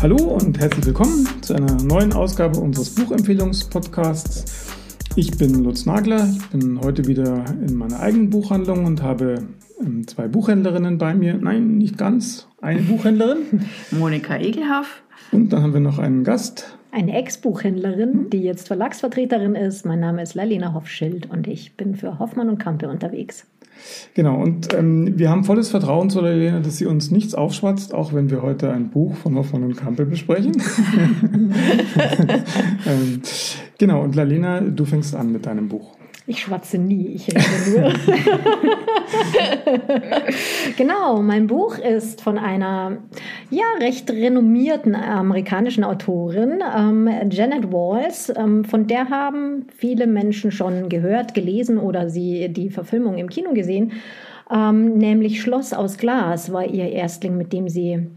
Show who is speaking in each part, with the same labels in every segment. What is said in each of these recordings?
Speaker 1: Hallo und herzlich willkommen zu einer neuen Ausgabe unseres Buchempfehlungspodcasts. Ich bin Lutz Nagler, ich bin heute wieder in meiner eigenen Buchhandlung und habe ähm, zwei Buchhändlerinnen bei mir. Nein, nicht ganz, eine Buchhändlerin.
Speaker 2: Monika Egelhaff.
Speaker 1: Und dann haben wir noch einen Gast.
Speaker 3: Eine Ex-Buchhändlerin, die jetzt Verlagsvertreterin ist. Mein Name ist Lalina Hoffschild und ich bin für Hoffmann und Kampe unterwegs.
Speaker 1: Genau, und ähm, wir haben volles Vertrauen zu Lalena, dass sie uns nichts aufschwatzt, auch wenn wir heute ein Buch von Hoffmann und Kampe besprechen. ähm, genau, und Lalena, du fängst an mit deinem Buch.
Speaker 3: Ich schwatze nie, ich rede nur. genau, mein Buch ist von einer ja recht renommierten amerikanischen Autorin, ähm, Janet Walls. Ähm, von der haben viele Menschen schon gehört, gelesen oder sie die Verfilmung im Kino gesehen. Ähm, nämlich Schloss aus Glas war ihr Erstling, mit dem sie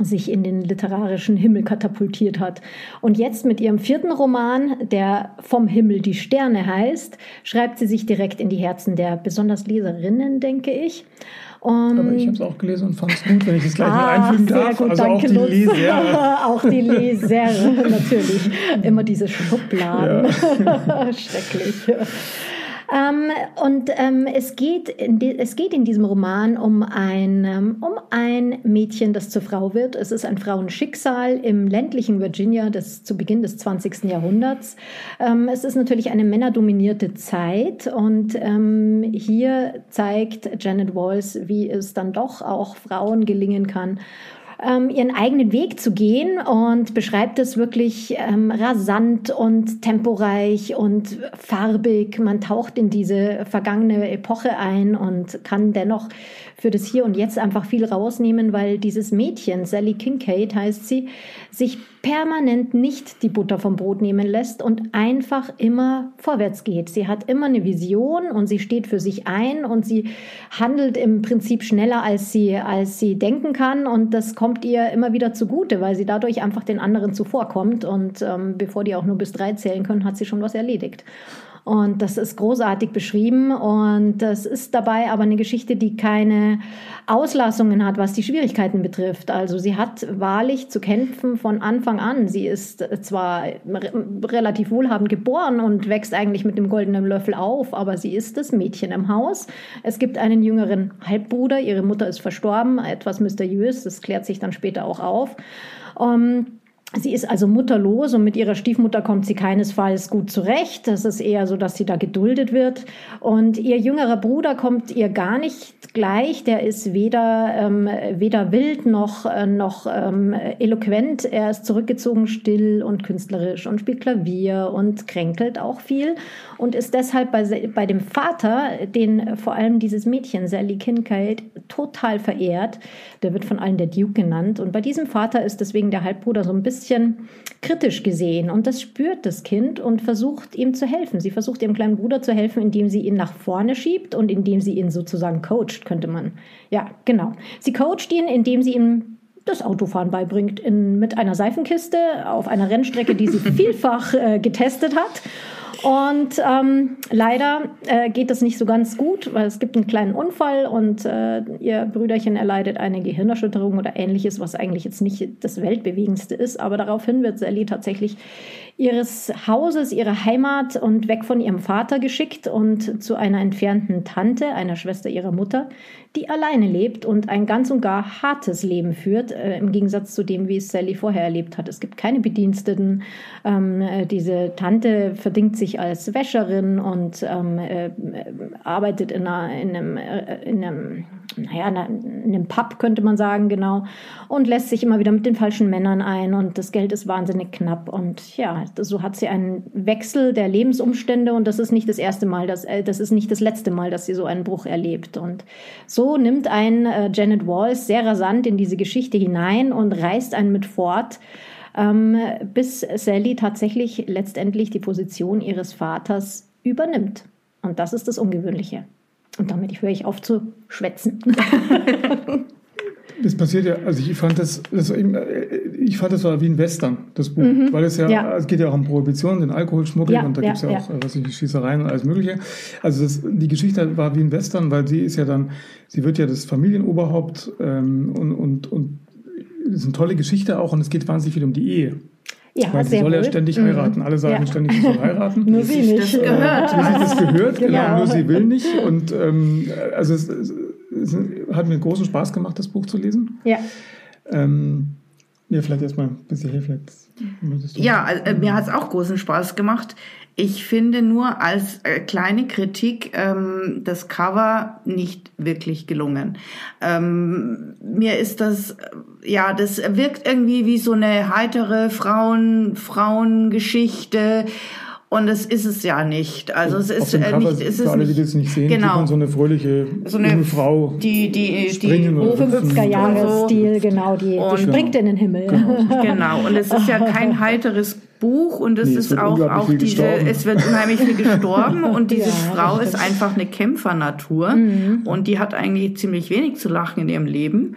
Speaker 3: sich in den literarischen Himmel katapultiert hat. Und jetzt mit ihrem vierten Roman, der Vom Himmel die Sterne heißt, schreibt sie sich direkt in die Herzen der besonders Leserinnen, denke ich.
Speaker 1: Und Aber ich habe es auch gelesen und fand es gut, wenn ich es gleich ah, mal einfügen darf.
Speaker 3: Gut, also auch die Lutz. Leser. auch die Leser, natürlich. Immer diese Schubladen. Schrecklich. Ähm, und ähm, es, geht in es geht in diesem Roman um ein, ähm, um ein Mädchen, das zur Frau wird. Es ist ein Frauenschicksal im ländlichen Virginia des, zu Beginn des 20. Jahrhunderts. Ähm, es ist natürlich eine männerdominierte Zeit und ähm, hier zeigt Janet Walls, wie es dann doch auch Frauen gelingen kann, ähm, ihren eigenen Weg zu gehen und beschreibt es wirklich ähm, rasant und temporeich und farbig. Man taucht in diese vergangene Epoche ein und kann dennoch für das Hier und Jetzt einfach viel rausnehmen, weil dieses Mädchen, Sally Kincaid heißt sie, sich permanent nicht die Butter vom Brot nehmen lässt und einfach immer vorwärts geht. Sie hat immer eine Vision und sie steht für sich ein und sie handelt im Prinzip schneller, als sie, als sie denken kann und das kommt ihr immer wieder zugute, weil sie dadurch einfach den anderen zuvorkommt und ähm, bevor die auch nur bis drei zählen können, hat sie schon was erledigt. Und das ist großartig beschrieben. Und das ist dabei aber eine Geschichte, die keine Auslassungen hat, was die Schwierigkeiten betrifft. Also sie hat wahrlich zu kämpfen von Anfang an. Sie ist zwar relativ wohlhabend geboren und wächst eigentlich mit dem goldenen Löffel auf, aber sie ist das Mädchen im Haus. Es gibt einen jüngeren Halbbruder. Ihre Mutter ist verstorben. Etwas mysteriös. Das klärt sich dann später auch auf. Um, ähm, Sie ist also mutterlos und mit ihrer Stiefmutter kommt sie keinesfalls gut zurecht. Das ist eher so, dass sie da geduldet wird. Und ihr jüngerer Bruder kommt ihr gar nicht gleich. Der ist weder, ähm, weder wild noch, äh, noch ähm, eloquent. Er ist zurückgezogen, still und künstlerisch und spielt Klavier und kränkelt auch viel und ist deshalb bei, bei dem Vater, den vor allem dieses Mädchen, Sally Kincaid, total verehrt. Der wird von allen der Duke genannt. Und bei diesem Vater ist deswegen der Halbbruder so ein bisschen bisschen kritisch gesehen. Und das spürt das Kind und versucht ihm zu helfen. Sie versucht ihrem kleinen Bruder zu helfen, indem sie ihn nach vorne schiebt und indem sie ihn sozusagen coacht, könnte man. Ja, genau. Sie coacht ihn, indem sie ihm das Autofahren beibringt in, mit einer Seifenkiste auf einer Rennstrecke, die sie vielfach äh, getestet hat. Und ähm, leider äh, geht das nicht so ganz gut, weil es gibt einen kleinen Unfall und äh, ihr Brüderchen erleidet eine Gehirnerschütterung oder ähnliches, was eigentlich jetzt nicht das Weltbewegendste ist. Aber daraufhin wird Sally tatsächlich ihres Hauses, ihrer Heimat und weg von ihrem Vater geschickt und zu einer entfernten Tante, einer Schwester ihrer Mutter, die alleine lebt und ein ganz und gar hartes Leben führt, äh, im Gegensatz zu dem, wie es Sally vorher erlebt hat. Es gibt keine Bediensteten. Ähm, äh, diese Tante verdingt sich als Wäscherin und ähm, äh, arbeitet in, einer, in einem, äh, in einem naja, in einem Pub könnte man sagen, genau, und lässt sich immer wieder mit den falschen Männern ein und das Geld ist wahnsinnig knapp und ja, so hat sie einen Wechsel der Lebensumstände und das ist nicht das erste Mal, dass, äh, das ist nicht das letzte Mal, dass sie so einen Bruch erlebt und so so nimmt ein äh, Janet Walls sehr rasant in diese Geschichte hinein und reißt einen mit fort, ähm, bis Sally tatsächlich letztendlich die Position ihres Vaters übernimmt. Und das ist das Ungewöhnliche. Und damit höre ich auf zu schwätzen.
Speaker 1: Das passiert ja, also ich fand das, das ich fand, es war wie ein Western, das Buch, mhm. weil es ja, ja, es geht ja auch um Prohibition, den Alkoholschmuggel ja, und da ja, gibt es ja, auch, was ich, Schießereien und alles Mögliche. Also das, die Geschichte war wie ein Western, weil sie ist ja dann, sie wird ja das Familienoberhaupt ähm, und, und, und es ist eine tolle Geschichte auch und es geht wahnsinnig viel um die Ehe. Ja, Weil sie soll wohl. ja ständig mhm. heiraten. Alle sagen ja. ständig, sie soll heiraten.
Speaker 3: nur sie nicht. Das
Speaker 1: gehört. Wie sich das gehört, genau. genau. Nur sie will nicht. Und ähm, also es, es, es, hat mir großen Spaß gemacht, das Buch zu lesen.
Speaker 3: Ja.
Speaker 1: Ähm, ja, vielleicht erstmal bis hierher, vielleicht
Speaker 2: Ja, äh, mir hat es auch großen Spaß gemacht. Ich finde nur als äh, kleine Kritik ähm, das Cover nicht wirklich gelungen. Ähm, mir ist das, äh, ja, das wirkt irgendwie wie so eine heitere Frauen, Frauengeschichte und es ist es ja nicht. Also es ist
Speaker 1: äh, nicht, es ist alle, die das nicht sehen, genau. man so eine fröhliche so eine Frau,
Speaker 3: die die die 50er Jahre Stil, genau, die, die springt in den Himmel.
Speaker 2: Genau. genau. Und es ist ja kein heiteres Buch und es nee, ist auch auch diese, gestorben. es wird unheimlich viel gestorben und diese ja, Frau ist einfach eine Kämpfernatur mhm. und die hat eigentlich ziemlich wenig zu lachen in ihrem Leben.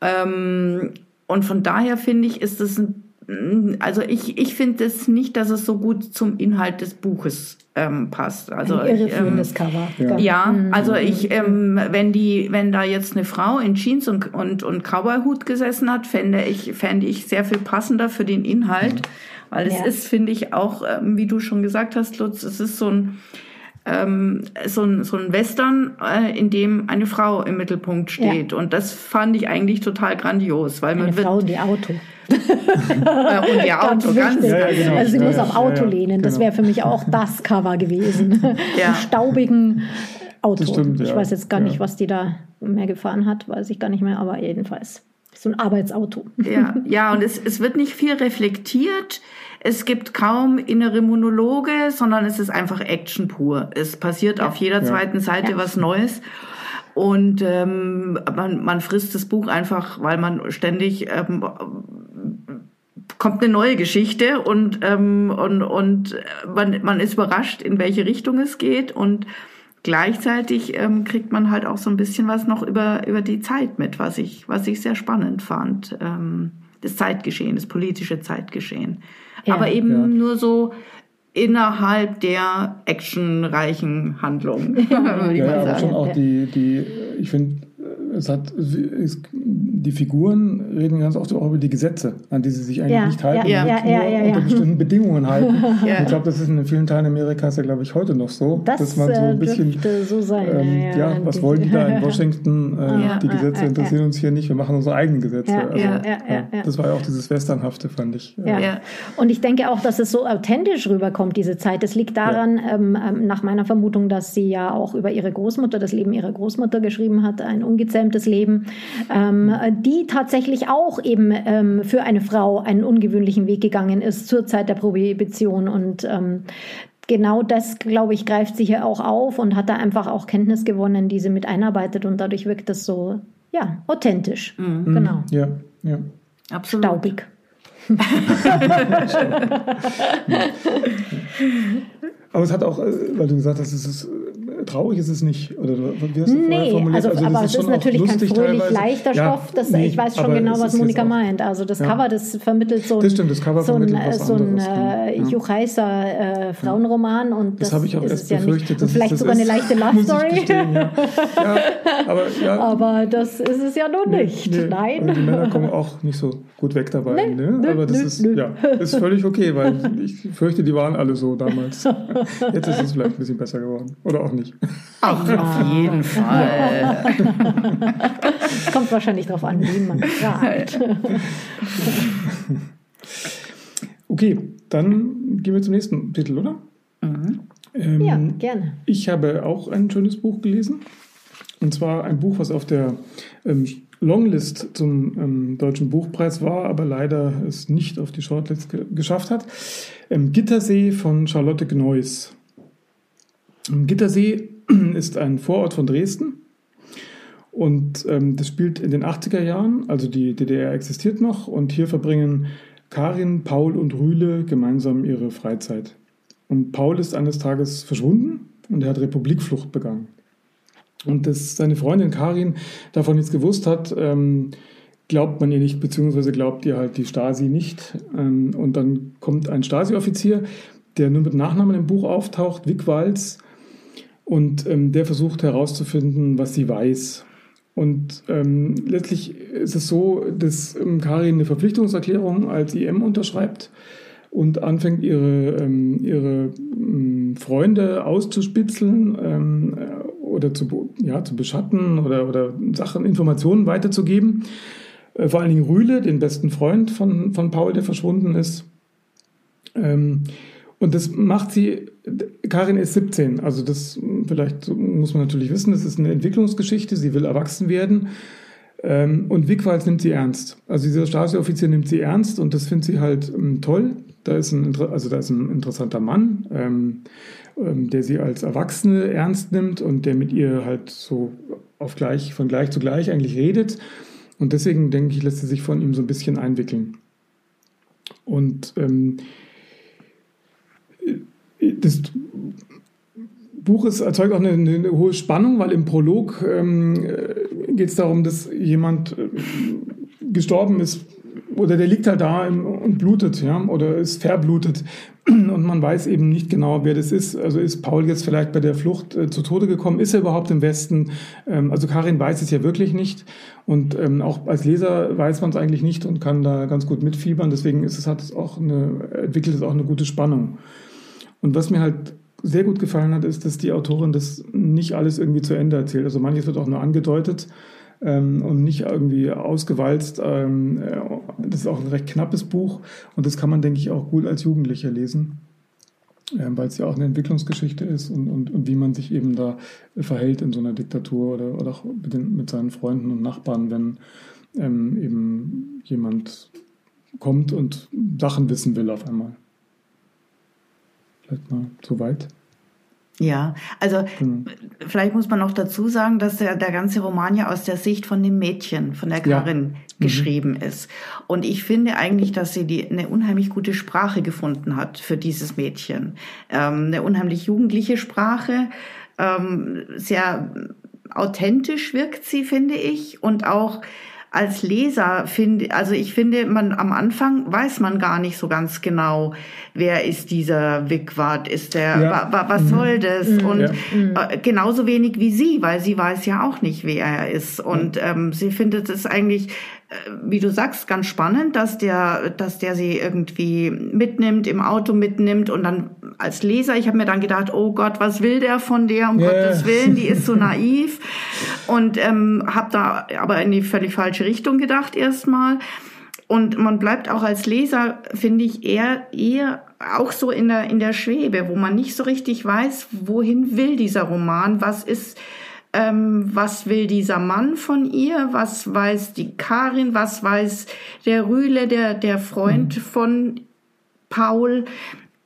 Speaker 2: Ähm, und von daher finde ich, ist es ein also ich, ich finde es nicht, dass es so gut zum Inhalt des Buches ähm, passt. Also
Speaker 3: Ein irreführendes ähm, Cover.
Speaker 2: Ja, ja mhm. also ich, ähm, wenn die, wenn da jetzt eine Frau in Jeans und und und Cowboyhut gesessen hat, fände ich, fände ich sehr viel passender für den Inhalt, mhm. weil es ja. ist, finde ich auch, ähm, wie du schon gesagt hast, Lutz, es ist so ein ähm, so, ein, so ein Western, äh, in dem eine Frau im Mittelpunkt steht. Ja. Und das fand ich eigentlich total grandios, weil man
Speaker 3: eine
Speaker 2: wird,
Speaker 3: Frau, die Auto.
Speaker 2: Äh, und ihr Auto, ganz,
Speaker 3: ganz ja, ja, genau. Also sie muss auf Auto lehnen. Das genau. wäre für mich auch das Cover gewesen. Ja. staubigen Auto. Stimmt, ich weiß jetzt gar nicht, was die da mehr gefahren hat, weiß ich gar nicht mehr, aber jedenfalls so ein Arbeitsauto.
Speaker 2: Ja, ja und es, es wird nicht viel reflektiert. Es gibt kaum innere Monologe, sondern es ist einfach Action pur. Es passiert ja. auf jeder zweiten Seite ja. was Neues. Und ähm, man, man frisst das Buch einfach, weil man ständig ähm, kommt eine neue Geschichte und, ähm, und, und man, man ist überrascht, in welche Richtung es geht. Und gleichzeitig ähm, kriegt man halt auch so ein bisschen was noch über, über die Zeit mit, was ich, was ich sehr spannend fand. Ähm, das Zeitgeschehen, das politische Zeitgeschehen. Ja, Aber eben ja. nur so innerhalb der actionreichen Handlung.
Speaker 1: ja, aber schon auch die, die ich finde, es hat, es, die Figuren reden ganz oft auch über die Gesetze, an die sie sich eigentlich ja, nicht halten, ja, ja, ja, ja, unter bestimmten Bedingungen halten. Ich glaube, das ist in vielen Teilen Amerikas ja, glaube ich, heute noch so,
Speaker 3: das,
Speaker 1: dass man so ein bisschen,
Speaker 3: so sein,
Speaker 1: ähm, ja, was wollen die da in Washington? Äh, die Gesetze interessieren uns hier nicht, wir machen unsere eigenen Gesetze. Also, das war ja auch dieses Westernhafte, fand ich.
Speaker 3: Ja. Und ich denke auch, dass es so authentisch rüberkommt, diese Zeit. Das liegt daran, ähm, ähm, nach meiner Vermutung, dass sie ja auch über ihre Großmutter, das Leben ihrer Großmutter geschrieben hat, ein ungezähmtes Leben, ähm, die tatsächlich auch eben ähm, für eine Frau einen ungewöhnlichen Weg gegangen ist zur Zeit der Prohibition und ähm, genau das, glaube ich, greift sie hier auch auf und hat da einfach auch Kenntnis gewonnen, die sie mit einarbeitet und dadurch wirkt das so, ja, authentisch. Mhm. Genau.
Speaker 1: Ja, ja.
Speaker 3: Absolut. Staubig.
Speaker 1: Aber es hat auch, äh, weil du gesagt hast, es ist traurig ist es nicht. Oder
Speaker 3: wie hast du nee, formuliert? Also, also aber es ist, natürlich kein fröhlich teilweise. leichter ja, Stoff. Das, nee, ich weiß schon genau, was Monika meint. Also das ja. Cover, das vermittelt so ein,
Speaker 1: das stimmt, das Cover
Speaker 3: so ein, so ein äh, ja. Äh, Frauenroman. Und
Speaker 1: das, das habe ich auch erst befürchtet.
Speaker 3: Ja vielleicht sogar ist, eine leichte Love Story.
Speaker 1: aber,
Speaker 3: aber das ist es ja nun nicht. Nee, Nein.
Speaker 1: Und die Männer kommen auch nicht so gut weg dabei. Nee, ne? Aber das ist, ja, ist völlig okay, weil ich fürchte, die waren alle so damals. Jetzt ist es vielleicht ein bisschen besser geworden. Oder auch nicht.
Speaker 2: Ach, ja. auf jeden Fall.
Speaker 3: Es kommt wahrscheinlich darauf an, wie man fragt.
Speaker 1: Okay, dann gehen wir zum nächsten Titel, oder?
Speaker 3: Mhm. Ähm, ja, gerne.
Speaker 1: Ich habe auch ein schönes Buch gelesen. Und zwar ein Buch, was auf der ähm, Longlist zum ähm, Deutschen Buchpreis war, aber leider es nicht auf die Shortlist ge geschafft hat. Ähm, Gittersee von Charlotte Gneuss. Gittersee ist ein Vorort von Dresden und ähm, das spielt in den 80er Jahren, also die DDR existiert noch und hier verbringen Karin, Paul und Rühle gemeinsam ihre Freizeit. Und Paul ist eines Tages verschwunden und er hat Republikflucht begangen. Und dass seine Freundin Karin davon nichts gewusst hat, ähm, glaubt man ihr nicht, beziehungsweise glaubt ihr halt die Stasi nicht. Ähm, und dann kommt ein Stasi-Offizier, der nur mit Nachnamen im Buch auftaucht, Vic Walz, und ähm, der versucht herauszufinden, was sie weiß. Und ähm, letztlich ist es so, dass ähm, Karin eine Verpflichtungserklärung als IM unterschreibt und anfängt, ihre, ähm, ihre ähm, Freunde auszuspitzeln ähm, oder zu, ja, zu beschatten oder, oder Sachen, Informationen weiterzugeben. Äh, vor allen Dingen Rühle, den besten Freund von, von Paul, der verschwunden ist. Ähm, und das macht sie, Karin ist 17, also das vielleicht muss man natürlich wissen, das ist eine Entwicklungsgeschichte, sie will erwachsen werden. Ähm, und Wigwald nimmt sie ernst. Also dieser Stasi-Offizier nimmt sie ernst und das findet sie halt ähm, toll. Da ist ein, also da ist ein interessanter Mann, ähm, ähm, der sie als Erwachsene ernst nimmt und der mit ihr halt so auf gleich, von gleich zu gleich eigentlich redet. Und deswegen denke ich, lässt sie sich von ihm so ein bisschen einwickeln. Und ähm, das Buch ist, erzeugt auch eine, eine, hohe Spannung, weil im Prolog ähm, geht es darum, dass jemand äh, gestorben ist oder der liegt halt da und blutet, ja, oder ist verblutet. Und man weiß eben nicht genau, wer das ist. Also ist Paul jetzt vielleicht bei der Flucht äh, zu Tode gekommen? Ist er überhaupt im Westen? Ähm, also Karin weiß es ja wirklich nicht. Und ähm, auch als Leser weiß man es eigentlich nicht und kann da ganz gut mitfiebern. Deswegen ist es, hat es auch eine, entwickelt es auch eine gute Spannung. Und was mir halt sehr gut gefallen hat, ist, dass die Autorin das nicht alles irgendwie zu Ende erzählt. Also manches wird auch nur angedeutet ähm, und nicht irgendwie ausgewalzt. Ähm, äh, das ist auch ein recht knappes Buch und das kann man, denke ich, auch gut als Jugendlicher lesen, ähm, weil es ja auch eine Entwicklungsgeschichte ist und, und, und wie man sich eben da verhält in so einer Diktatur oder, oder auch mit, den, mit seinen Freunden und Nachbarn, wenn ähm, eben jemand kommt und Sachen wissen will auf einmal. Vielleicht mal zu weit.
Speaker 2: Ja, also mhm. vielleicht muss man noch dazu sagen, dass der, der ganze Roman ja aus der Sicht von dem Mädchen, von der Karin, ja. Mhm. geschrieben mhm. ist. Und ich finde eigentlich, dass sie die, eine unheimlich gute Sprache gefunden hat für dieses Mädchen. Ähm, eine unheimlich jugendliche Sprache, ähm, sehr authentisch wirkt sie, finde ich, und auch als Leser finde, also ich finde, man am Anfang weiß man gar nicht so ganz genau, wer ist dieser Wickwart, ist der, ja. wa, wa, was mhm. soll das? Mhm. Und ja. äh, genauso wenig wie sie, weil sie weiß ja auch nicht, wer er ist. Und ähm, sie findet es eigentlich wie du sagst, ganz spannend, dass der, dass der sie irgendwie mitnimmt, im Auto mitnimmt und dann als Leser, ich habe mir dann gedacht, oh Gott, was will der von der, um yeah. Gottes Willen, die ist so naiv und ähm, habe da aber in die völlig falsche Richtung gedacht erstmal. Und man bleibt auch als Leser, finde ich, eher, eher auch so in der, in der Schwebe, wo man nicht so richtig weiß, wohin will dieser Roman, was ist, ähm, was will dieser Mann von ihr, was weiß die Karin, was weiß der Rühle, der, der Freund mhm. von Paul.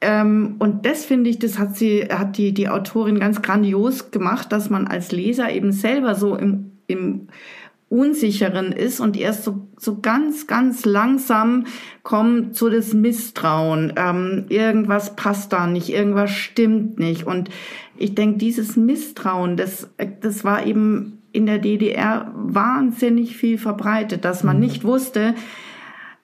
Speaker 2: Ähm, und das finde ich, das hat sie, hat die, die Autorin ganz grandios gemacht, dass man als Leser eben selber so im, im Unsicheren ist und erst so, so ganz, ganz langsam kommt so das Misstrauen. Ähm, irgendwas passt da nicht, irgendwas stimmt nicht. Und ich denke, dieses Misstrauen, das, das war eben in der DDR wahnsinnig viel verbreitet, dass man mhm. nicht wusste,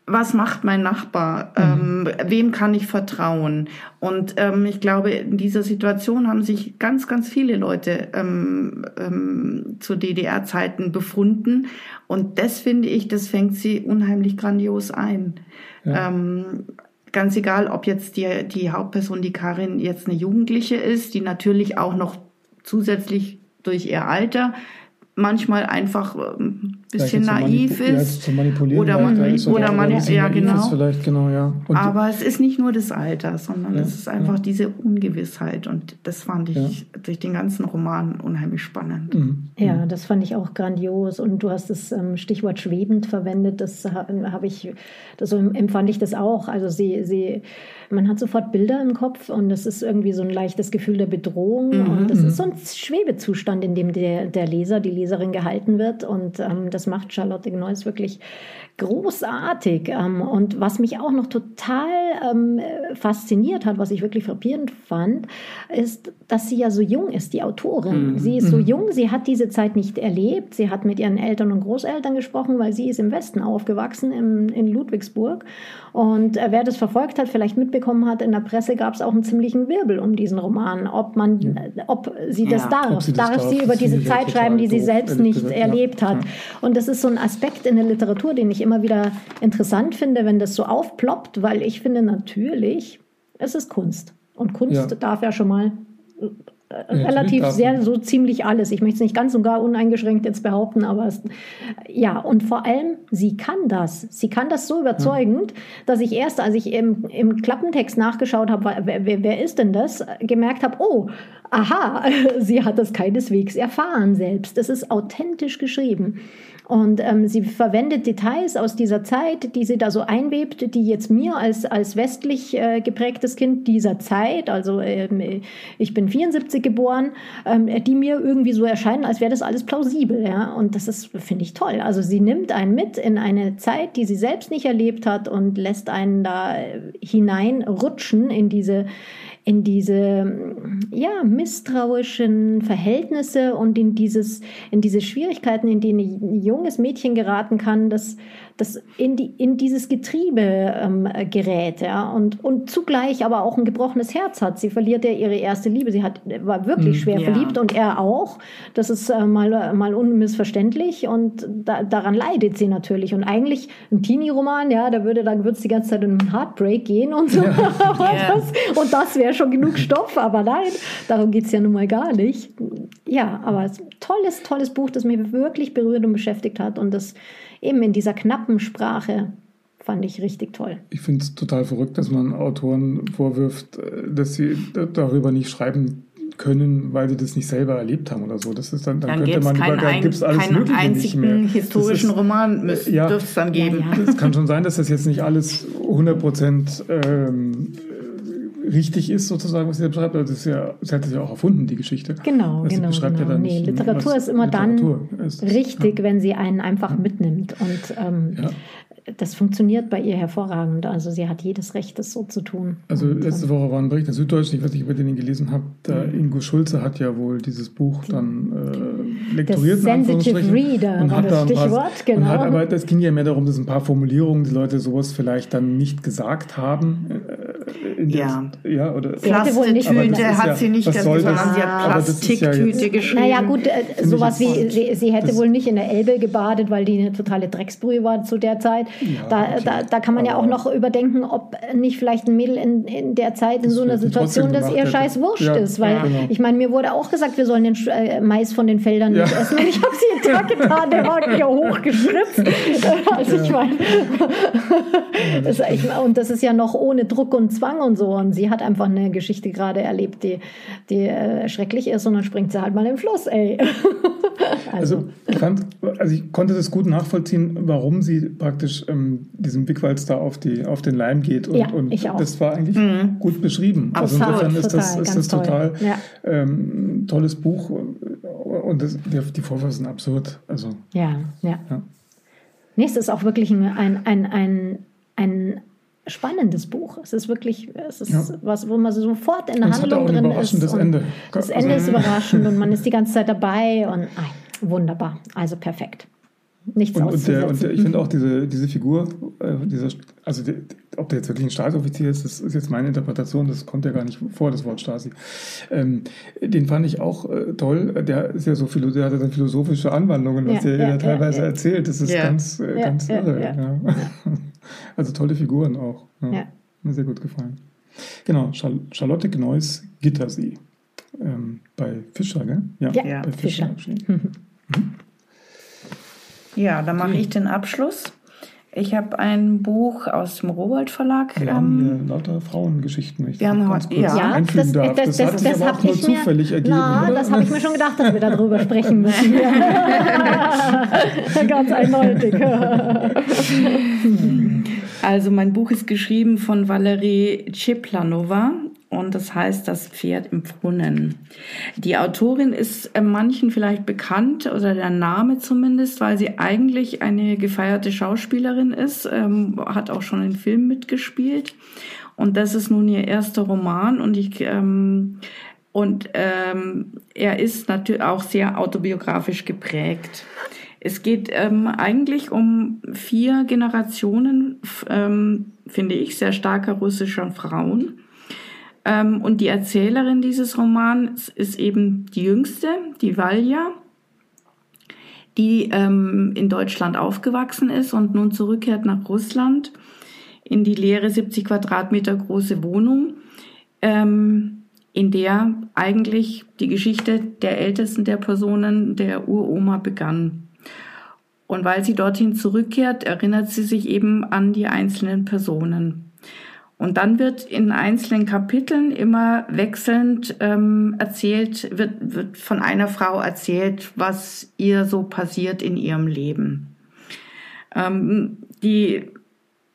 Speaker 2: was macht mein Nachbar? Mhm. Ähm, wem kann ich vertrauen? Und ähm, ich glaube, in dieser Situation haben sich ganz, ganz viele Leute ähm, ähm, zu DDR-Zeiten befunden. Und das finde ich, das fängt sie unheimlich grandios ein. Ja. Ähm, ganz egal, ob jetzt die, die Hauptperson, die Karin, jetzt eine Jugendliche ist, die natürlich auch noch zusätzlich durch ihr Alter manchmal einfach ein ähm, bisschen naiv ist.
Speaker 1: Ja,
Speaker 2: oder man, ist, oder, oder man ja genau.
Speaker 1: Vielleicht, genau ja.
Speaker 2: Aber es ist nicht nur das Alter, sondern ja, es ist einfach ja. diese Ungewissheit. Und das fand ich durch den ganzen Roman unheimlich spannend. Mhm.
Speaker 3: Ja, das fand ich auch grandios. Und du hast das ähm, Stichwort schwebend verwendet. Das habe ich, so empfand ich das auch. Also sie, sie man hat sofort Bilder im Kopf und es ist irgendwie so ein leichtes Gefühl der Bedrohung. Mhm. Und das ist so ein Schwebezustand, in dem der, der Leser, die Leserin gehalten wird. Und ähm, das macht Charlotte Gneuss wirklich großartig. Ähm, und was mich auch noch total ähm, fasziniert hat, was ich wirklich frappierend fand, ist, dass sie ja so jung ist, die Autorin. Mhm. Sie ist so mhm. jung, sie hat diese Zeit nicht erlebt. Sie hat mit ihren Eltern und Großeltern gesprochen, weil sie ist im Westen aufgewachsen, im, in Ludwigsburg. Und äh, wer das verfolgt hat, vielleicht mitbekommen hat, in der Presse gab es auch einen ziemlichen Wirbel um diesen Roman, ob man, äh, ob sie das ja, darf. Sie das darf, darf sie über diese Zeit schreiben, die sie selbst nicht erlebt hat. Und das ist so ein Aspekt in der Literatur, den ich immer wieder interessant finde, wenn das so aufploppt, weil ich finde natürlich, es ist Kunst. Und Kunst ja. darf ja schon mal relativ sehr so ziemlich alles. Ich möchte es nicht ganz und gar uneingeschränkt jetzt behaupten, aber es, ja, und vor allem, sie kann das. Sie kann das so überzeugend, ja. dass ich erst, als ich im, im Klappentext nachgeschaut habe, wer, wer, wer ist denn das, gemerkt habe, oh, aha, sie hat das keineswegs erfahren selbst. Es ist authentisch geschrieben. Und ähm, sie verwendet Details aus dieser Zeit, die sie da so einwebt, die jetzt mir als, als westlich äh, geprägtes Kind dieser Zeit, also ähm, ich bin 74 geboren, ähm, die mir irgendwie so erscheinen, als wäre das alles plausibel. Ja? Und das ist, finde ich, toll. Also sie nimmt einen mit in eine Zeit, die sie selbst nicht erlebt hat und lässt einen da hineinrutschen in diese in diese ja, misstrauischen Verhältnisse und in, dieses, in diese Schwierigkeiten, in denen ein junges Mädchen geraten kann, das, das in, die, in dieses Getriebe ähm, gerät ja, und, und zugleich aber auch ein gebrochenes Herz hat. Sie verliert ja ihre erste Liebe. Sie hat, war wirklich hm, schwer ja. verliebt und er auch. Das ist äh, mal, mal unmissverständlich und da, daran leidet sie natürlich. Und eigentlich ein Teenie-Roman, ja, da würde dann wird's die ganze Zeit in einen Heartbreak gehen und so. Ja. das, und das wäre schon genug Stoff, aber nein, darum geht es ja nun mal gar nicht. Ja, aber tolles, tolles Buch, das mich wirklich berührt und beschäftigt hat und das eben in dieser knappen Sprache fand ich richtig toll.
Speaker 1: Ich finde es total verrückt, dass man Autoren vorwirft, äh, dass sie darüber nicht schreiben können, weil sie das nicht selber erlebt haben oder so. Das ist dann, dann, dann könnte man
Speaker 2: über,
Speaker 1: dann gibt's alles
Speaker 2: keinen Mögliche einzigen nicht mehr. historischen ist, Roman müsste ja, es dann geben.
Speaker 1: Ja, ja. Es kann schon sein, dass das jetzt nicht alles 100 Prozent ähm, richtig ist, sozusagen, was sie da beschreibt. Also das ist ja, sie hat es ja auch erfunden, die Geschichte.
Speaker 3: Genau, also genau. genau. Ja dann nee, Literatur ist immer Literatur dann ist. richtig, ja. wenn sie einen einfach mitnimmt. Und ähm, ja das funktioniert bei ihr hervorragend. Also sie hat jedes Recht, das so zu tun.
Speaker 1: Also und, letzte ähm, Woche war ein Bericht der Süddeutschen, ich weiß nicht, ob ihr den gelesen habt. Ingo Schulze hat ja wohl dieses Buch dann äh, lektoriert.
Speaker 3: Sensitive Reader
Speaker 1: und hat
Speaker 3: das
Speaker 1: Stichwort, paar, genau. Hat, aber es ging ja mehr darum, dass ein paar Formulierungen die Leute sowas vielleicht dann nicht gesagt haben.
Speaker 2: Äh, ja. ja oder Plastiktüte hat sie nicht gesagt, sondern sie hat Plastiktüte ja geschrieben.
Speaker 3: Naja gut, äh, sowas wie, sie, sie hätte wohl nicht in der Elbe gebadet, weil die eine totale Drecksbrühe war zu der Zeit. Ja, da, okay. da, da, kann man ja auch noch überdenken, ob nicht vielleicht ein Mädel in, in der Zeit in so einer Situation, dass ihr scheiß wurscht ja, ist. Weil genau. ich meine, mir wurde auch gesagt, wir sollen den äh, Mais von den Feldern nicht essen. Und ich habe es jeden Tag getan, der war ja hochgeschritzt. also ich meine, und das ist ja noch ohne Druck und Zwang und so. Und sie hat einfach eine Geschichte gerade erlebt, die, die äh, schrecklich ist. Und dann springt sie halt mal im Fluss, ey.
Speaker 1: also, also, ich fand, also ich konnte das gut nachvollziehen, warum sie praktisch ähm, diesem Bigwalz da auf, die, auf den Leim geht. Und,
Speaker 3: ja,
Speaker 1: und
Speaker 3: ich auch.
Speaker 1: das war eigentlich mhm. gut beschrieben.
Speaker 3: Absolut, also insofern
Speaker 1: ist
Speaker 3: das,
Speaker 1: ist das total ja. ähm, tolles Buch. Und das, die, die Vorwürfe sind absurd. Also,
Speaker 3: ja, ja. ja. Nächstes ist auch wirklich ein, ein, ein, ein, ein spannendes Buch. Es ist wirklich, es ist ja. was, wo man sofort in der Handlung drin ist.
Speaker 1: Das Ende.
Speaker 3: Das Ende ist überraschend und man ist die ganze Zeit dabei und ah, wunderbar. Also perfekt nichts
Speaker 1: und, und, der, und der, ich finde auch diese, diese Figur, äh, dieser, also der, ob der jetzt wirklich ein Stasi-Offizier ist, das ist jetzt meine Interpretation, das kommt ja gar nicht vor, das Wort Stasi. Ähm, den fand ich auch äh, toll. Der ist ja so viel, der hat dann philosophische Anwandlungen, was ja, der ja, teilweise ja, erzählt. Das ist ganz, äh, ganz irre. Also tolle Figuren auch. Ja. Mir sehr gut gefallen. Genau, Charlotte Gneuss Gittersee. Ähm, bei Fischer, gell?
Speaker 3: Ja, bei Fischer. Fischer. Mhm.
Speaker 2: Ja, dann mache ich den Abschluss. Ich habe ein Buch aus dem Rowold Verlag.
Speaker 1: Wir ähm, haben hier lauter Frauengeschichten.
Speaker 2: Ich wir haben
Speaker 1: ganz
Speaker 2: kurz ja,
Speaker 1: einfügen das, darf. Das, das, das, das, das habe ich mir zufällig ergeben.
Speaker 3: Na, das habe ich mir schon gedacht, dass wir darüber sprechen müssen. ganz eindeutig.
Speaker 2: also mein Buch ist geschrieben von Valerie Cheplanova und das heißt Das Pferd im Brunnen. Die Autorin ist äh, manchen vielleicht bekannt oder der Name zumindest, weil sie eigentlich eine gefeierte Schauspielerin ist, ähm, hat auch schon in Filmen mitgespielt Und das ist nun ihr erster Roman und ich ähm, und ähm, er ist natürlich auch sehr autobiografisch geprägt. Es geht ähm, eigentlich um vier Generationen, ähm, finde ich, sehr starker russischer Frauen. Ähm, und die Erzählerin dieses Romans ist eben die jüngste, die Valja, die ähm, in Deutschland aufgewachsen ist und nun zurückkehrt nach Russland in die leere 70 Quadratmeter große Wohnung. Ähm, in der eigentlich die Geschichte der ältesten der Personen der Uroma begann. Und weil sie dorthin zurückkehrt, erinnert sie sich eben an die einzelnen Personen. Und dann wird in einzelnen Kapiteln immer wechselnd ähm, erzählt, wird, wird von einer Frau erzählt, was ihr so passiert in ihrem Leben. Ähm, die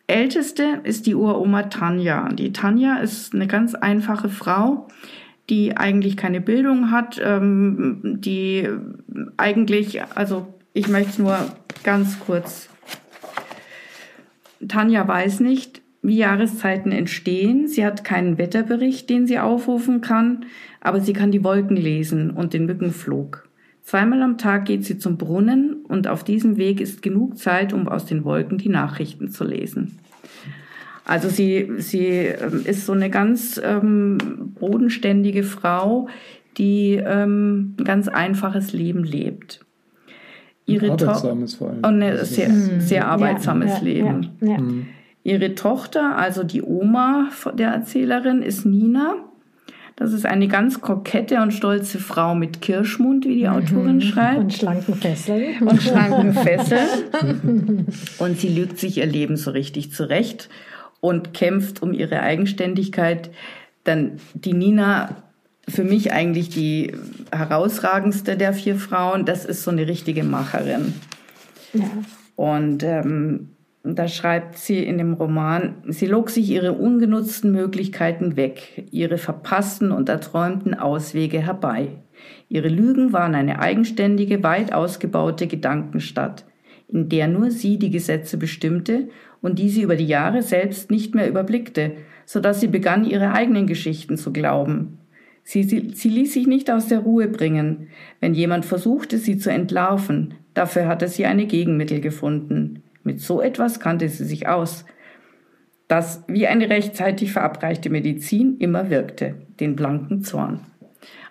Speaker 2: älteste ist die Uroma Tanja. Die Tanja ist eine ganz einfache Frau, die eigentlich keine Bildung hat, ähm, die eigentlich, also ich möchte es nur ganz kurz. Tanja weiß nicht, wie Jahreszeiten entstehen. Sie hat keinen Wetterbericht, den sie aufrufen kann, aber sie kann die Wolken lesen und den Mückenflug. Zweimal am Tag geht sie zum Brunnen und auf diesem Weg ist genug Zeit, um aus den Wolken die Nachrichten zu lesen. Also sie, sie ähm, ist so eine ganz ähm, bodenständige Frau, die ähm, ein ganz einfaches Leben lebt.
Speaker 1: Ihre arbeitsames vor allem.
Speaker 2: Und ein sehr, sehr arbeitsames ja, Leben. Ja, ja. Mhm. Ihre Tochter, also die Oma der Erzählerin, ist Nina. Das ist eine ganz kokette und stolze Frau mit Kirschmund, wie die mhm. Autorin schreibt.
Speaker 3: Und schlanken Fesseln.
Speaker 2: Und schlanken Fesseln. und sie lügt sich ihr Leben so richtig zurecht und kämpft um ihre Eigenständigkeit. Dann die Nina, für mich eigentlich die herausragendste der vier Frauen. Das ist so eine richtige Macherin. Ja. Und ähm, da schreibt sie in dem Roman, sie log sich ihre ungenutzten Möglichkeiten weg, ihre verpassten und erträumten Auswege herbei. Ihre Lügen waren eine eigenständige, weit ausgebaute Gedankenstadt, in der nur sie die Gesetze bestimmte und die sie über die Jahre selbst nicht mehr überblickte, so dass sie begann, ihre eigenen Geschichten zu glauben. Sie, sie, sie ließ sich nicht aus der Ruhe bringen, wenn jemand versuchte, sie zu entlarven. Dafür hatte sie eine Gegenmittel gefunden. Mit so etwas kannte sie sich aus, das wie eine rechtzeitig verabreichte Medizin immer wirkte, den blanken Zorn.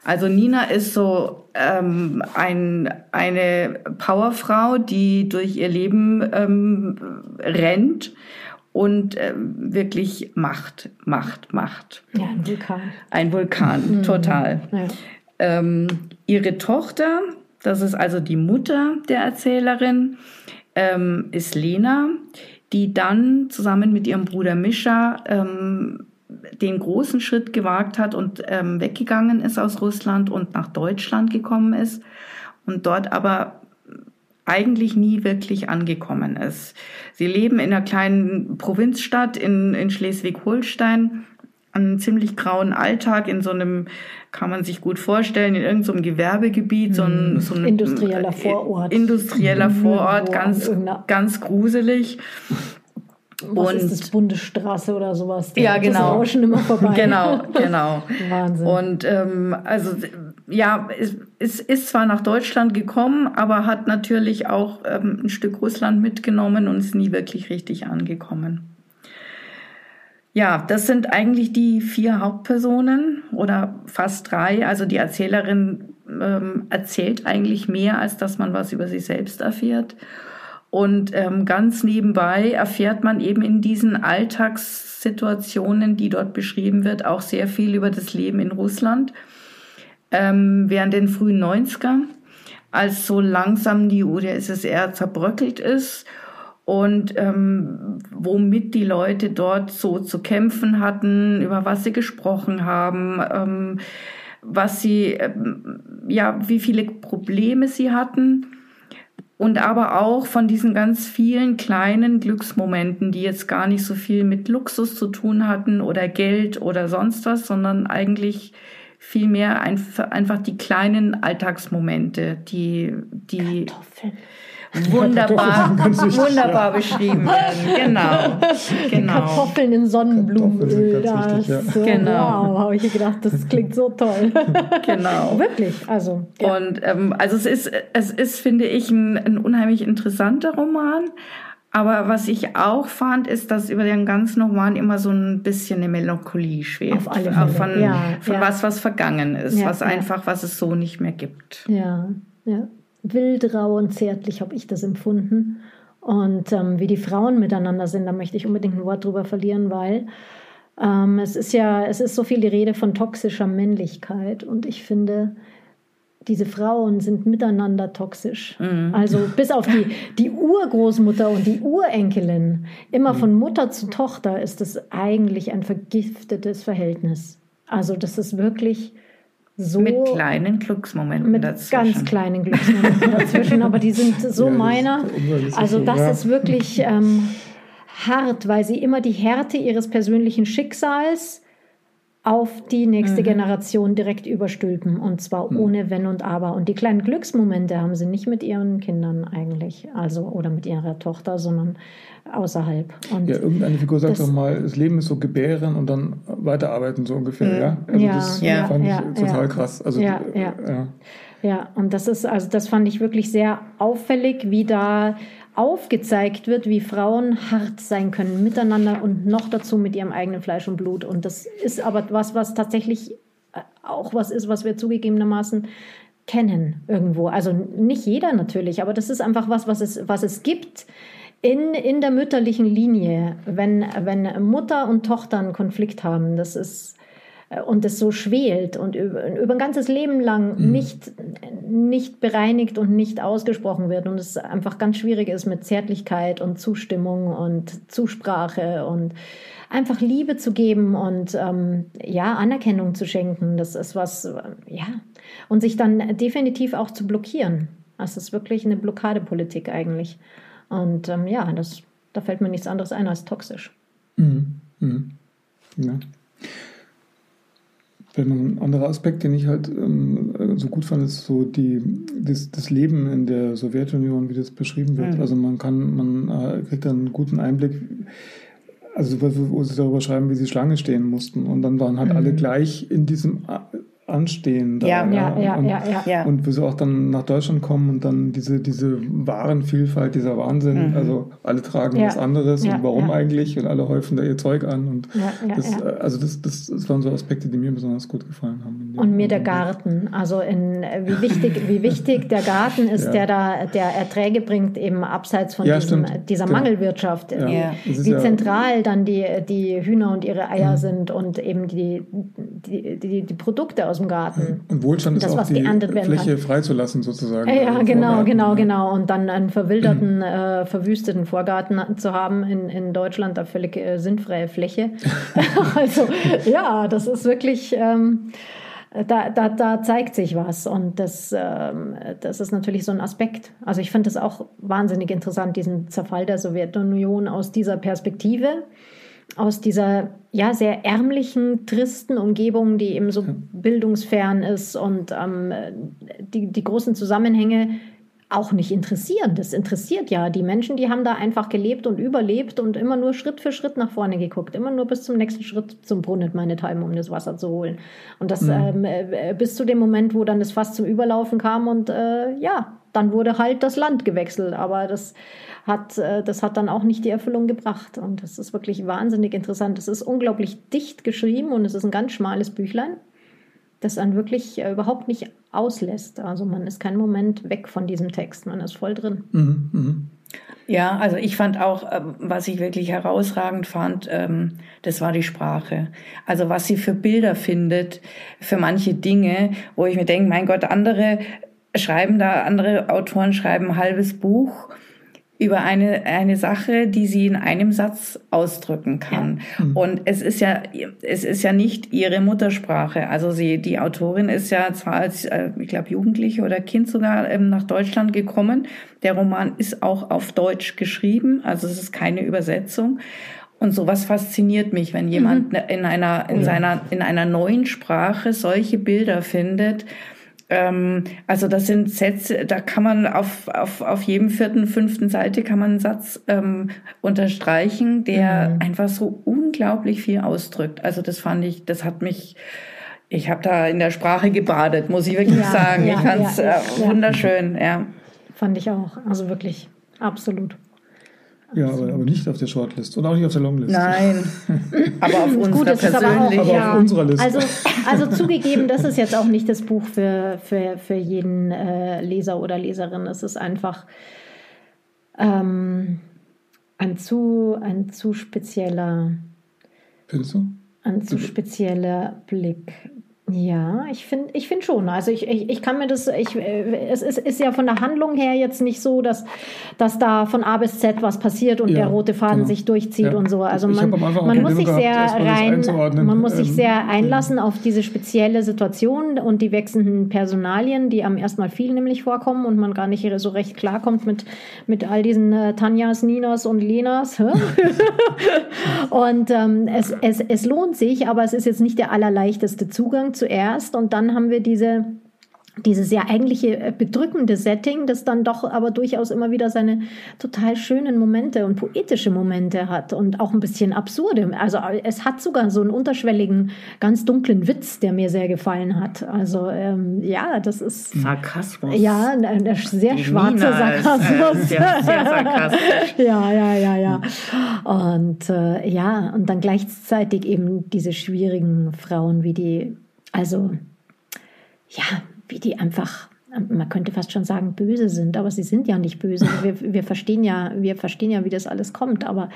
Speaker 2: Also Nina ist so ähm, ein, eine Powerfrau, die durch ihr Leben ähm, rennt und äh, wirklich Macht, Macht, Macht.
Speaker 3: Ja, ein Vulkan.
Speaker 2: Ein Vulkan, mhm. total. Ja. Ähm, ihre Tochter, das ist also die Mutter der Erzählerin, ähm, ist Lena, die dann zusammen mit ihrem Bruder Mischa ähm, den großen Schritt gewagt hat und ähm, weggegangen ist aus Russland und nach Deutschland gekommen ist und dort aber eigentlich nie wirklich angekommen ist. Sie leben in einer kleinen Provinzstadt in, in Schleswig-Holstein, einen ziemlich grauen Alltag in so einem, kann man sich gut vorstellen, in irgendeinem so Gewerbegebiet, so ein,
Speaker 3: so ein industrieller Vorort.
Speaker 2: Industrieller mhm. Vorort, ganz, ganz gruselig.
Speaker 3: Was und ist das Bundesstraße oder sowas?
Speaker 2: Da ja, genau.
Speaker 3: Das Rauschen immer vorbei.
Speaker 2: genau, genau.
Speaker 3: Wahnsinn.
Speaker 2: Und ähm, also ja, es, es ist zwar nach Deutschland gekommen, aber hat natürlich auch ähm, ein Stück Russland mitgenommen und ist nie wirklich richtig angekommen. Ja, das sind eigentlich die vier Hauptpersonen oder fast drei. Also die Erzählerin ähm, erzählt eigentlich mehr, als dass man was über sich selbst erfährt. Und ähm, ganz nebenbei erfährt man eben in diesen Alltagssituationen, die dort beschrieben wird, auch sehr viel über das Leben in Russland ähm, während den frühen 90er, als so langsam die UdSSR zerbröckelt ist und ähm, womit die Leute dort so zu kämpfen hatten, über was sie gesprochen haben, ähm, was sie, ähm, ja, wie viele Probleme sie hatten. Und aber auch von diesen ganz vielen kleinen Glücksmomenten, die jetzt gar nicht so viel mit Luxus zu tun hatten oder Geld oder sonst was, sondern eigentlich vielmehr einfach die kleinen Alltagsmomente, die, die, wunderbar, wunderbar beschrieben werden. Genau, genau.
Speaker 3: Kartoffeln in Sonnenblumenöl. Das, ja. genau. Wow, habe ich gedacht, das klingt so toll.
Speaker 2: Genau.
Speaker 3: Wirklich, also.
Speaker 2: Ja. Und ähm, also es ist, es ist, finde ich, ein, ein unheimlich interessanter Roman. Aber was ich auch fand, ist, dass über den ganzen Roman immer so ein bisschen eine Melancholie schwebt.
Speaker 3: Auf alle Fälle.
Speaker 2: Von,
Speaker 3: ja,
Speaker 2: von
Speaker 3: ja.
Speaker 2: was, was vergangen ist.
Speaker 3: Ja,
Speaker 2: was einfach, was es so nicht mehr gibt.
Speaker 3: Ja, ja. Wild, rau und zärtlich habe ich das empfunden. Und ähm, wie die Frauen miteinander sind, da möchte ich unbedingt ein Wort drüber verlieren, weil ähm, es ist ja, es ist so viel die Rede von toxischer Männlichkeit. Und ich finde, diese Frauen sind miteinander toxisch. Also bis auf die, die Urgroßmutter und die Urenkelin, immer von Mutter zu Tochter ist es eigentlich ein vergiftetes Verhältnis. Also das ist wirklich so
Speaker 2: Mit kleinen Glücksmomenten
Speaker 3: mit
Speaker 2: dazwischen.
Speaker 3: ganz kleinen Glücksmomenten dazwischen, aber die sind so
Speaker 1: Ja, das
Speaker 3: meiner.
Speaker 1: unrealistisch
Speaker 3: Also
Speaker 1: so,
Speaker 3: das
Speaker 1: ja.
Speaker 3: ist wirklich ähm, hart, weil sie immer die Härte ihres persönlichen Schicksals auf die nächste Generation direkt überstülpen und zwar ohne Wenn und Aber. Und die kleinen Glücksmomente haben sie nicht mit ihren Kindern eigentlich, also oder mit ihrer Tochter, sondern außerhalb. Und
Speaker 1: Ja, irgendeine Figur sagt doch mal, das Leben ist so gebären und dann weiterarbeiten, so ungefähr, ja? Also
Speaker 3: Ja,
Speaker 1: das
Speaker 2: ja,
Speaker 1: fand
Speaker 3: ja,
Speaker 1: ich total
Speaker 3: ja.
Speaker 1: krass. Also,
Speaker 3: Ja,
Speaker 1: äh,
Speaker 3: ja.
Speaker 1: ja.
Speaker 3: Ja, und das ist, also das fand ich wirklich sehr auffällig, wie da aufgezeigt wird, wie Frauen hart sein können miteinander und noch dazu mit ihrem eigenen Fleisch und Blut. Und das ist aber was, was tatsächlich äh, auch was ist, was wir zugegebenermaßen kennen irgendwo. Also nicht jeder natürlich, aber das ist einfach was, was es, was es gibt in, in der mütterlichen Linie, wenn, wenn Mutter und Tochter einen Konflikt haben. Das ist und es so schwelt und über, über ein ganzes Leben lang nicht, nicht bereinigt und nicht ausgesprochen wird und es einfach ganz schwierig ist mit Zärtlichkeit und Zustimmung und Zusprache und einfach Liebe zu geben und ähm, ja, Anerkennung zu schenken. Das ist was, äh, ja, und sich dann definitiv auch zu blockieren. Das ist wirklich eine Blockadepolitik eigentlich. Und ähm, ja, das, da fällt mir nichts anderes ein als toxisch.
Speaker 1: Mhm. Mhm. Ja. Ein anderer Aspekt, den ich halt ähm, so gut fand, ist so die, das, das Leben in der Sowjetunion, wie das beschrieben wird.
Speaker 2: Mhm.
Speaker 1: Also man kann, man äh, kriegt dann einen guten Einblick, also wo, sie darüber schreiben, wie sie Schlange stehen mussten. Und dann waren halt alle gleich in diesem Anstehen da.
Speaker 2: Ja,
Speaker 3: Ja, ja,
Speaker 1: und,
Speaker 3: ja, ja.
Speaker 2: Ja.
Speaker 1: Und wie sie auch dann nach Deutschland kommen und dann diese, diese Warenvielfalt, dieser Wahnsinn, also alle tragen
Speaker 3: Ja.
Speaker 1: was anderes
Speaker 3: Ja,
Speaker 1: und warum
Speaker 3: ja.
Speaker 1: eigentlich und alle häufen da ihr Zeug an und
Speaker 3: Ja, ja,
Speaker 1: das,
Speaker 3: ja.
Speaker 1: äh, also das, das, das waren so Aspekte, die mir besonders gut gefallen haben.
Speaker 3: Und mir der. Garten, also in, äh, wie, wichtig, wie wichtig der Garten ist,
Speaker 1: Ja.
Speaker 3: der da der Erträge bringt, eben abseits von
Speaker 1: Ja,
Speaker 3: diesem, dieser
Speaker 1: Genau.
Speaker 3: Mangelwirtschaft,
Speaker 1: Ja.
Speaker 3: wie,
Speaker 1: Mhm.
Speaker 3: zentral dann die, die Hühner und ihre Eier sind und eben die, die, die, die Produkte aus dem Garten.
Speaker 1: Und Wohlstand ist
Speaker 3: Das,
Speaker 1: auch
Speaker 3: was
Speaker 1: die Fläche freizulassen sozusagen.
Speaker 3: Ja, ja,
Speaker 1: im
Speaker 3: genau,
Speaker 1: Vorgarten,
Speaker 3: genau,
Speaker 1: ja.
Speaker 3: genau. Und dann einen verwilderten, äh, verwüsteten Vorgarten zu haben in, in Deutschland, da völlig äh, sinnfreie Fläche. also ja, das ist wirklich, ähm, da, da, da zeigt sich was. Und das, ähm, das ist natürlich so ein Aspekt. Also ich finde das auch wahnsinnig interessant, diesen Zerfall der Sowjetunion aus dieser Perspektive aus dieser ja sehr ärmlichen, tristen Umgebung, die eben so bildungsfern ist und ähm, die, die großen Zusammenhänge auch nicht interessieren. Das interessiert ja. Die Menschen, die haben da einfach gelebt und überlebt und immer nur Schritt für Schritt nach vorne geguckt. Immer nur bis zum nächsten Schritt zum Brunnen, meinethalben, um das Wasser zu holen. Und das ähm, äh, bis zu dem Moment, wo dann das Fass zum Überlaufen kam und äh, ja, dann wurde halt das Land gewechselt. Aber das hat, äh, das hat dann auch nicht die Erfüllung gebracht. Und das ist wirklich wahnsinnig interessant. Es ist unglaublich dicht geschrieben und es ist ein ganz schmales Büchlein, das einen wirklich äh, überhaupt nicht auslässt. Also man ist keinen Moment weg von diesem Text, man ist voll drin.
Speaker 1: Mhm, mhm.
Speaker 2: Ja, also ich fand auch, ähm, was ich wirklich herausragend fand, ähm, das war die Sprache. Also was sie für Bilder findet, für manche Dinge, wo ich mir denke, mein Gott, andere schreiben da, andere Autoren schreiben ein halbes Buch über eine, eine Sache, die sie in einem Satz ausdrücken kann. Und es ist ja, es ist ja nicht ihre Muttersprache. Also sie, die Autorin ist ja zwar als, äh, ich glaube, Jugendliche oder Kind sogar ähm, nach Deutschland gekommen. Der Roman ist auch auf Deutsch geschrieben, also es ist keine Übersetzung. Und sowas fasziniert mich, wenn jemand in einer, in seiner, in einer neuen Sprache solche Bilder findet, ähm, also das sind Sätze, da kann man auf, auf, auf jedem vierten, fünften Seite kann man einen Satz ähm, unterstreichen, der mhm. einfach so unglaublich viel ausdrückt. Also das fand ich, das hat mich, ich habe da in der Sprache gebadet, muss ich wirklich ja, sagen. Ja, ich fand es ja, äh, wunderschön, ja.
Speaker 3: Fand ich auch, also wirklich, absolut.
Speaker 1: Ja, aber, aber, nicht auf der Shortlist und auch nicht auf der Longlist.
Speaker 2: Nein, aber auf unserer Gut, das persönlich.
Speaker 3: Aber,
Speaker 2: auch,
Speaker 3: aber ja. auf unserer Liste. Also, also zugegeben, das ist jetzt auch nicht das Buch für, für, für jeden äh, Leser oder Leserin. Es ist einfach ähm, ein, zu, ein zu spezieller...
Speaker 1: Findest du?
Speaker 3: Ein zu spezieller Blick ja, ich finde ich find schon. Also ich, ich, ich kann mir das, ich, äh, es ist, ist ja von der Handlung her jetzt nicht so, dass, dass da von A bis Z was passiert und ja, der rote Faden genau. sich durchzieht ja. und so. Also man, man muss sich sehr rein, man muss sich ähm, sehr einlassen auf diese spezielle Situation und die wechselnden Personalien, die am erstmal viel nämlich vorkommen und man gar nicht so recht klarkommt mit, mit all diesen äh, Tanjas, Ninas und Lenas. und ähm, es, es, es lohnt sich, aber es ist jetzt nicht der allerleichteste Zugang zuerst und dann haben wir diese dieses ja eigentliche äh, bedrückende Setting, das dann doch aber durchaus immer wieder seine total schönen Momente und poetische Momente hat und auch ein bisschen absurde. Also äh, es hat sogar so einen unterschwelligen, ganz dunklen Witz, der mir sehr gefallen hat. Also ähm, ja, das ist
Speaker 2: Sarkasmus.
Speaker 3: Ja, ein, ein sehr Die schwarzer Sarkasmus. Ist, äh, sehr, sehr sarkastisch. ja, ja, ja, ja. Und äh, ja, und dann gleichzeitig eben diese schwierigen Frauen wie die also, ja, wie die einfach, man könnte fast schon sagen, böse sind, aber sie sind ja nicht böse. Wir, wir, verstehen, ja, wir verstehen ja, wie das alles kommt, aber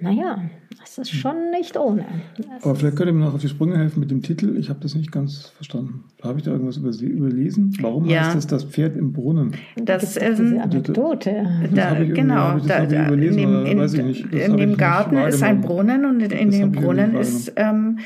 Speaker 3: naja, es ist schon nicht ohne.
Speaker 1: Es aber vielleicht könnt ihr mir noch auf die Sprünge helfen mit dem Titel. Ich habe das nicht ganz verstanden. Habe ich da irgendwas überlesen? Warum ja. heißt das das Pferd im Brunnen?
Speaker 2: Das ist eine
Speaker 3: Anekdote.
Speaker 2: Da, genau, da, überlesen, in, in, in dem Garten ist ein Brunnen und in, dem Brunnen ist ähm, ähm,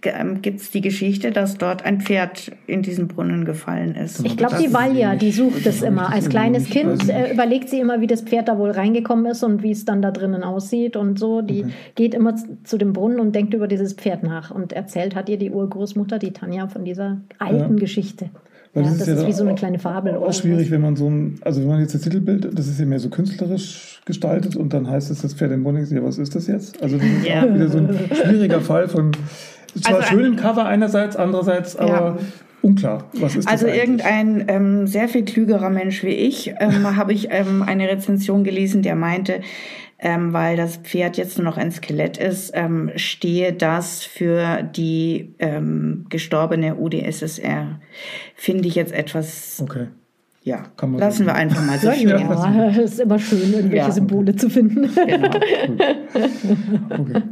Speaker 2: gibt es die Geschichte, dass dort ein Pferd in diesen Brunnen gefallen ist.
Speaker 3: Ich glaube, die Valja, die sucht es immer. Als kleines Kind äh, überlegt sie immer, wie das Pferd da wohl reingekommen ist und wie es dann da drinnen aussieht und so. Die okay. geht immer zu dem Brunnen und denkt über dieses Pferd nach und erzählt hat ihr die Urgroßmutter, die Tanja, von dieser alten ja. Geschichte.
Speaker 1: Ja, das, ist, das ist wie so eine kleine Fabel. Auch schwierig, wenn man so ein, also wenn man jetzt das Titelbild, das ist ja mehr so künstlerisch gestaltet und dann heißt es das Pferd im Brunnen. Ja, was ist das jetzt? Also das ist ja. auch wieder so ein schwieriger Fall von zwar also schön im Cover einerseits, andererseits aber ja. unklar. Was ist
Speaker 2: also irgendein ähm, sehr viel klügerer Mensch wie ich ähm, habe ich ähm, eine Rezension gelesen, der meinte, ähm, weil das Pferd jetzt nur noch ein Skelett ist, ähm, stehe das für die ähm, gestorbene UdSSR. Finde ich jetzt etwas.
Speaker 1: Okay.
Speaker 2: Ja, lassen wir einfach mal so stehen.
Speaker 3: Ja, es ist immer schön, irgendwelche ja. Symbole zu finden. Genau.
Speaker 1: okay.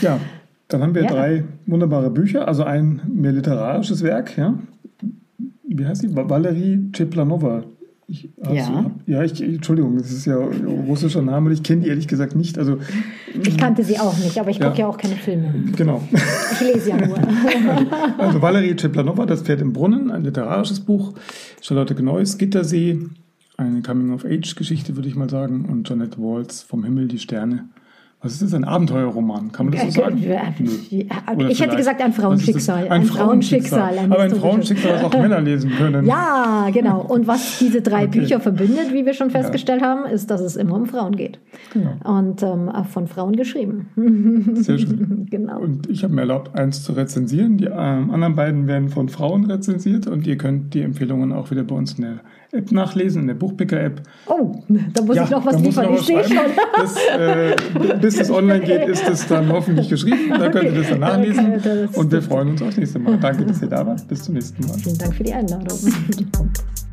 Speaker 1: Ja, dann haben wir ja. drei wunderbare Bücher, also ein mehr literarisches Werk, ja. Wie heißt die? Valerie Cheplanova. Ich,
Speaker 2: ja.
Speaker 1: Du, ja, ich, Entschuldigung, das ist ja ein russischer Name, ich kenne die ehrlich gesagt nicht. Also,
Speaker 3: ich kannte sie auch nicht, aber ich gucke ja. ja auch keine Filme.
Speaker 1: Genau.
Speaker 3: Ich lese ja nur.
Speaker 1: also Valerie Cheplanova, Das Pferd im Brunnen, ein literarisches Buch. Charlotte Gneuss, Gittersee, eine Coming-of-Age-Geschichte, würde ich mal sagen. Und Jeanette Walls, Vom Himmel die Sterne. Was ist das? Ein Abenteuerroman? Kann man das so sagen?
Speaker 3: Ich hätte gesagt ein Frauenschicksal.
Speaker 1: Ein, Frauenschicksal. Ein Aber ein Frauenschicksal, das auch Männer lesen können.
Speaker 3: Ja, genau. Und was diese drei okay. Bücher verbindet, wie wir schon festgestellt ja. haben, ist, dass es immer um Frauen geht. Genau. Und ähm, von Frauen geschrieben.
Speaker 1: Sehr schön. genau. Und ich habe mir erlaubt, eins zu rezensieren. Die ähm, anderen beiden werden von Frauen rezensiert und ihr könnt die Empfehlungen auch wieder bei uns in der App nachlesen, in der Buchpicker-App.
Speaker 3: Oh, da muss ja, ich noch was liefern, ich sehe schon.
Speaker 1: Bis, äh, bis es online geht, ist es dann hoffentlich geschrieben. Da könnt ihr das dann nachlesen. Okay, und wir freuen uns aufs nächste Mal. Danke, dass ihr da wart. Bis zum nächsten Mal.
Speaker 3: Vielen Dank für die Einladung.